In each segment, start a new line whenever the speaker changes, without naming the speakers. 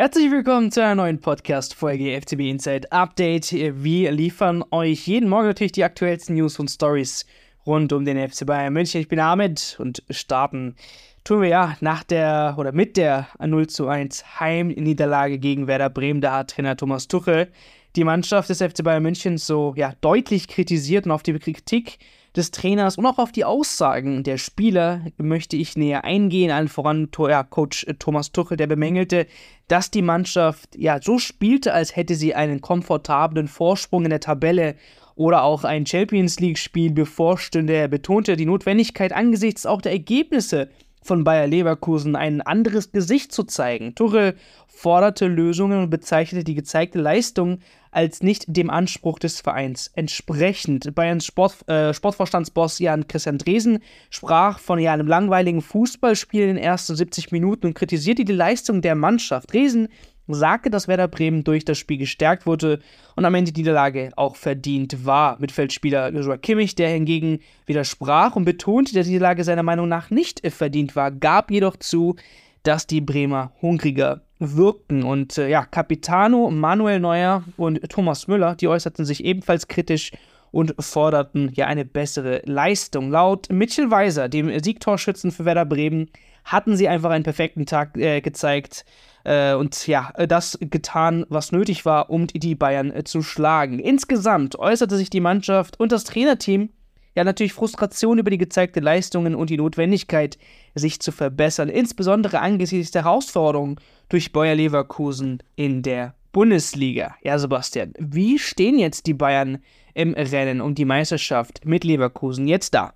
Herzlich willkommen zu einer neuen Podcast-Folge FCB Inside Update. Wir liefern euch jeden Morgen natürlich die aktuellsten News und Stories rund um den FC Bayern München. Ich bin Ahmed und starten tun wir ja nach der oder mit der 0 zu 1 Heimniederlage gegen Werder Bremen. Da hat Trainer Thomas Tuchel die Mannschaft des FC Bayern München so ja, deutlich kritisiert und auf die Kritik des Trainers und auch auf die Aussagen der Spieler möchte ich näher eingehen. Allen voran ja, Coach Thomas Tuchel, der bemängelte, dass die Mannschaft ja so spielte, als hätte sie einen komfortablen Vorsprung in der Tabelle oder auch ein Champions League-Spiel bevorstünde. Er betonte die Notwendigkeit angesichts auch der Ergebnisse von Bayer Leverkusen ein anderes Gesicht zu zeigen. Tuchel forderte Lösungen und bezeichnete die gezeigte Leistung als nicht dem Anspruch des Vereins entsprechend. Bayerns Sport, äh, Sportvorstandsboss Jan Christian Dresen sprach von ja, einem langweiligen Fußballspiel in den ersten 70 Minuten und kritisierte die Leistung der Mannschaft. Dresen sagte, dass Werder Bremen durch das Spiel gestärkt wurde und am Ende die Niederlage auch verdient war. Mitfeldspieler Joshua Kimmich, der hingegen widersprach und betonte, dass die Niederlage seiner Meinung nach nicht verdient war, gab jedoch zu, dass die Bremer hungriger wirkten. Und äh, ja, Capitano, Manuel Neuer und Thomas Müller, die äußerten sich ebenfalls kritisch und forderten ja eine bessere Leistung. Laut Mitchell Weiser, dem Siegtorschützen für Werder Bremen, hatten sie einfach einen perfekten Tag äh, gezeigt äh, und ja, das getan, was nötig war, um die Bayern äh, zu schlagen. Insgesamt äußerte sich die Mannschaft und das Trainerteam ja natürlich Frustration über die gezeigte Leistungen und die Notwendigkeit, sich zu verbessern, insbesondere angesichts der Herausforderungen durch Bayer Leverkusen in der Bundesliga. Ja, Sebastian, wie stehen jetzt die Bayern im Rennen um die Meisterschaft mit Leverkusen jetzt da?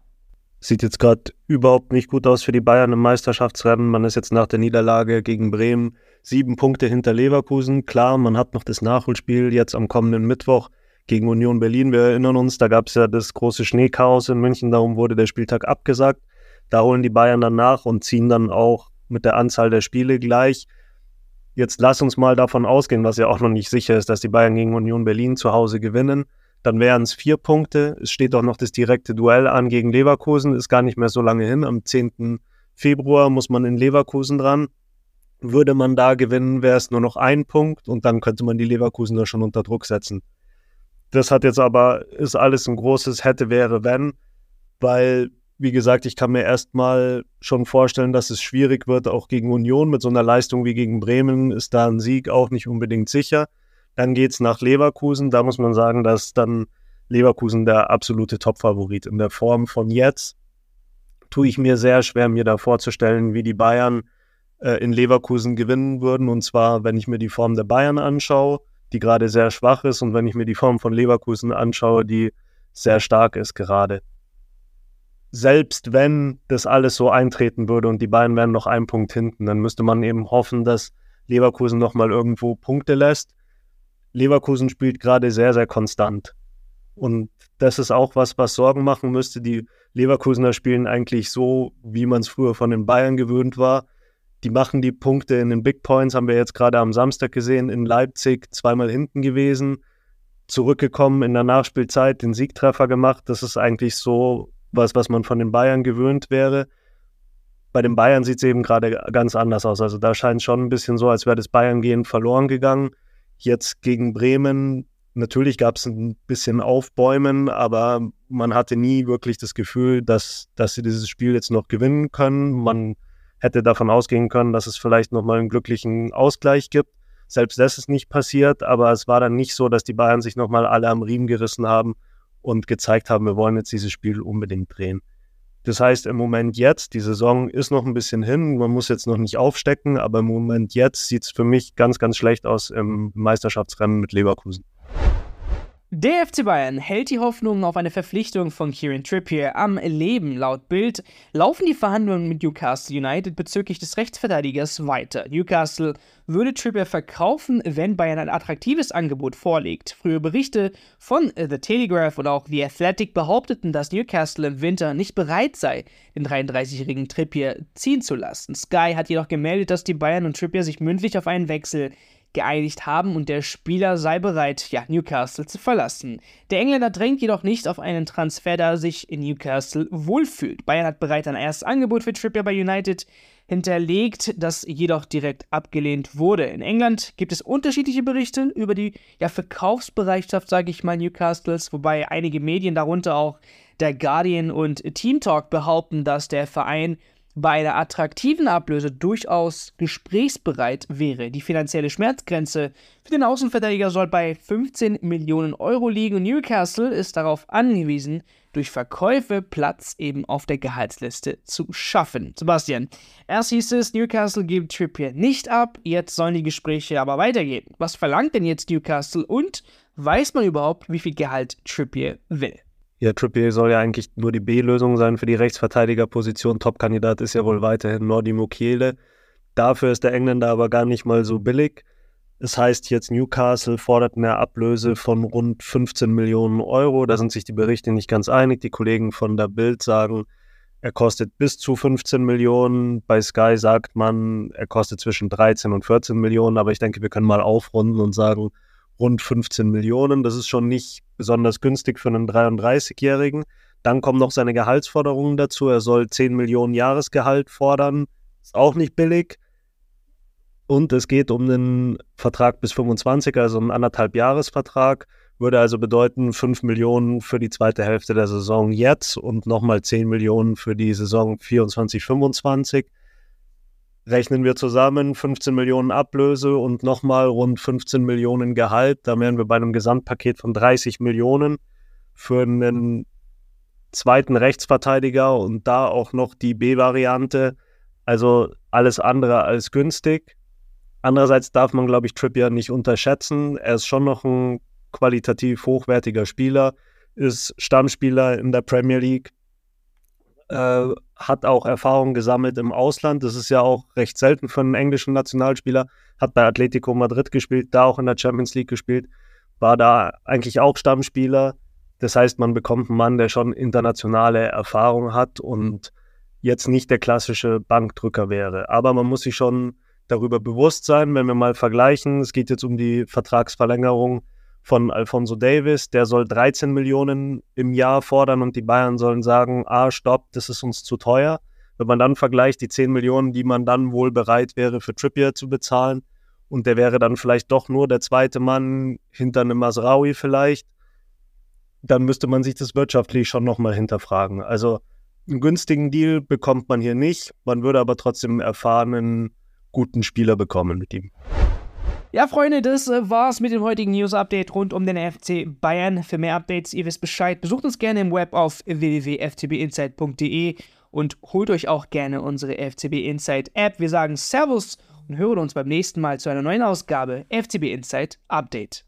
Sieht jetzt gerade überhaupt nicht gut aus für die Bayern im Meisterschaftsrennen. Man ist jetzt nach der Niederlage gegen Bremen sieben Punkte hinter Leverkusen. Klar, man hat noch das Nachholspiel jetzt am kommenden Mittwoch gegen Union Berlin. Wir erinnern uns, da gab es ja das große Schneechaos in München, darum wurde der Spieltag abgesagt. Da holen die Bayern dann nach und ziehen dann auch mit der Anzahl der Spiele gleich. Jetzt lass uns mal davon ausgehen, was ja auch noch nicht sicher ist, dass die Bayern gegen Union Berlin zu Hause gewinnen. Dann wären es vier Punkte. Es steht auch noch das direkte Duell an gegen Leverkusen. Ist gar nicht mehr so lange hin. Am 10. Februar muss man in Leverkusen dran. Würde man da gewinnen, wäre es nur noch ein Punkt und dann könnte man die Leverkusener schon unter Druck setzen. Das hat jetzt aber, ist alles ein großes hätte, wäre, wenn, weil wie gesagt, ich kann mir erstmal schon vorstellen, dass es schwierig wird, auch gegen Union. Mit so einer Leistung wie gegen Bremen ist da ein Sieg auch nicht unbedingt sicher. Dann geht es nach Leverkusen. Da muss man sagen, dass dann Leverkusen der absolute Topfavorit in der Form von jetzt. Tue ich mir sehr schwer, mir da vorzustellen, wie die Bayern äh, in Leverkusen gewinnen würden. Und zwar, wenn ich mir die Form der Bayern anschaue, die gerade sehr schwach ist, und wenn ich mir die Form von Leverkusen anschaue, die sehr stark ist gerade selbst wenn das alles so eintreten würde und die Bayern wären noch einen Punkt hinten, dann müsste man eben hoffen, dass Leverkusen nochmal irgendwo Punkte lässt. Leverkusen spielt gerade sehr, sehr konstant. Und das ist auch was, was Sorgen machen müsste. Die Leverkusener spielen eigentlich so, wie man es früher von den Bayern gewöhnt war. Die machen die Punkte in den Big Points, haben wir jetzt gerade am Samstag gesehen, in Leipzig zweimal hinten gewesen, zurückgekommen in der Nachspielzeit, den Siegtreffer gemacht. Das ist eigentlich so was, was man von den Bayern gewöhnt wäre. Bei den Bayern sieht es eben gerade ganz anders aus. Also da scheint es schon ein bisschen so, als wäre das Bayern-Gehen verloren gegangen. Jetzt gegen Bremen, natürlich gab es ein bisschen Aufbäumen, aber man hatte nie wirklich das Gefühl, dass, dass sie dieses Spiel jetzt noch gewinnen können. Man hätte davon ausgehen können, dass es vielleicht nochmal einen glücklichen Ausgleich gibt. Selbst das ist nicht passiert, aber es war dann nicht so, dass die Bayern sich nochmal alle am Riemen gerissen haben und gezeigt haben, wir wollen jetzt dieses Spiel unbedingt drehen. Das heißt, im Moment jetzt, die Saison ist noch ein bisschen hin, man muss jetzt noch nicht aufstecken, aber im Moment jetzt sieht es für mich ganz, ganz schlecht aus im Meisterschaftsrennen mit Leverkusen.
Der FC Bayern hält die Hoffnung auf eine Verpflichtung von Kieran Trippier am Leben. Laut Bild laufen die Verhandlungen mit Newcastle United bezüglich des Rechtsverteidigers weiter. Newcastle würde Trippier verkaufen, wenn Bayern ein attraktives Angebot vorlegt. Frühe Berichte von The Telegraph und auch The Athletic behaupteten, dass Newcastle im Winter nicht bereit sei, den 33-jährigen Trippier ziehen zu lassen. Sky hat jedoch gemeldet, dass die Bayern und Trippier sich mündlich auf einen Wechsel geeinigt haben und der Spieler sei bereit, ja, Newcastle zu verlassen. Der Engländer drängt jedoch nicht auf einen Transfer, da er sich in Newcastle wohlfühlt. Bayern hat bereits ein erstes Angebot für Trippier bei United hinterlegt, das jedoch direkt abgelehnt wurde. In England gibt es unterschiedliche Berichte über die ja, Verkaufsbereitschaft, sage ich mal, Newcastles, wobei einige Medien, darunter auch der Guardian und Team Talk, behaupten, dass der Verein bei einer attraktiven Ablöse durchaus gesprächsbereit wäre. Die finanzielle Schmerzgrenze für den Außenverteidiger soll bei 15 Millionen Euro liegen und Newcastle ist darauf angewiesen, durch Verkäufe Platz eben auf der Gehaltsliste zu schaffen. Sebastian, erst hieß es, Newcastle gibt Trippier nicht ab, jetzt sollen die Gespräche aber weitergehen. Was verlangt denn jetzt Newcastle und weiß man überhaupt, wie viel Gehalt Trippier will?
Ja, Trippier soll ja eigentlich nur die B-Lösung sein für die Rechtsverteidigerposition. Top-Kandidat ist ja wohl weiterhin Nordi Mukiele. Dafür ist der Engländer aber gar nicht mal so billig. Es heißt jetzt, Newcastle fordert eine Ablöse von rund 15 Millionen Euro. Da sind sich die Berichte nicht ganz einig. Die Kollegen von der Bild sagen, er kostet bis zu 15 Millionen. Bei Sky sagt man, er kostet zwischen 13 und 14 Millionen. Aber ich denke, wir können mal aufrunden und sagen, rund 15 Millionen. Das ist schon nicht besonders günstig für einen 33-Jährigen. Dann kommen noch seine Gehaltsforderungen dazu. Er soll 10 Millionen Jahresgehalt fordern. Ist auch nicht billig. Und es geht um einen Vertrag bis 25, also einen anderthalb Jahresvertrag. Würde also bedeuten 5 Millionen für die zweite Hälfte der Saison jetzt und nochmal 10 Millionen für die Saison 24, 25 rechnen wir zusammen 15 Millionen Ablöse und nochmal rund 15 Millionen Gehalt. Da wären wir bei einem Gesamtpaket von 30 Millionen für einen zweiten Rechtsverteidiger und da auch noch die B-Variante. Also alles andere als günstig. Andererseits darf man, glaube ich, Trippier nicht unterschätzen. Er ist schon noch ein qualitativ hochwertiger Spieler, ist Stammspieler in der Premier League, äh, hat auch Erfahrung gesammelt im Ausland. Das ist ja auch recht selten für einen englischen Nationalspieler. Hat bei Atletico Madrid gespielt, da auch in der Champions League gespielt, war da eigentlich auch Stammspieler. Das heißt, man bekommt einen Mann, der schon internationale Erfahrung hat und jetzt nicht der klassische Bankdrücker wäre. Aber man muss sich schon darüber bewusst sein, wenn wir mal vergleichen. Es geht jetzt um die Vertragsverlängerung von Alfonso Davis, der soll 13 Millionen im Jahr fordern und die Bayern sollen sagen, ah, stopp, das ist uns zu teuer. Wenn man dann vergleicht, die 10 Millionen, die man dann wohl bereit wäre für Trippier zu bezahlen und der wäre dann vielleicht doch nur der zweite Mann hinter einem Masraui vielleicht, dann müsste man sich das wirtschaftlich schon nochmal hinterfragen. Also einen günstigen Deal bekommt man hier nicht, man würde aber trotzdem einen erfahrenen, guten Spieler bekommen mit ihm.
Ja, Freunde, das äh, war's mit dem heutigen News-Update rund um den FC Bayern. Für mehr Updates, ihr wisst Bescheid, besucht uns gerne im Web auf www.ftbinsight.de und holt euch auch gerne unsere FCB Insight App. Wir sagen Servus und hören uns beim nächsten Mal zu einer neuen Ausgabe FCB Insight Update.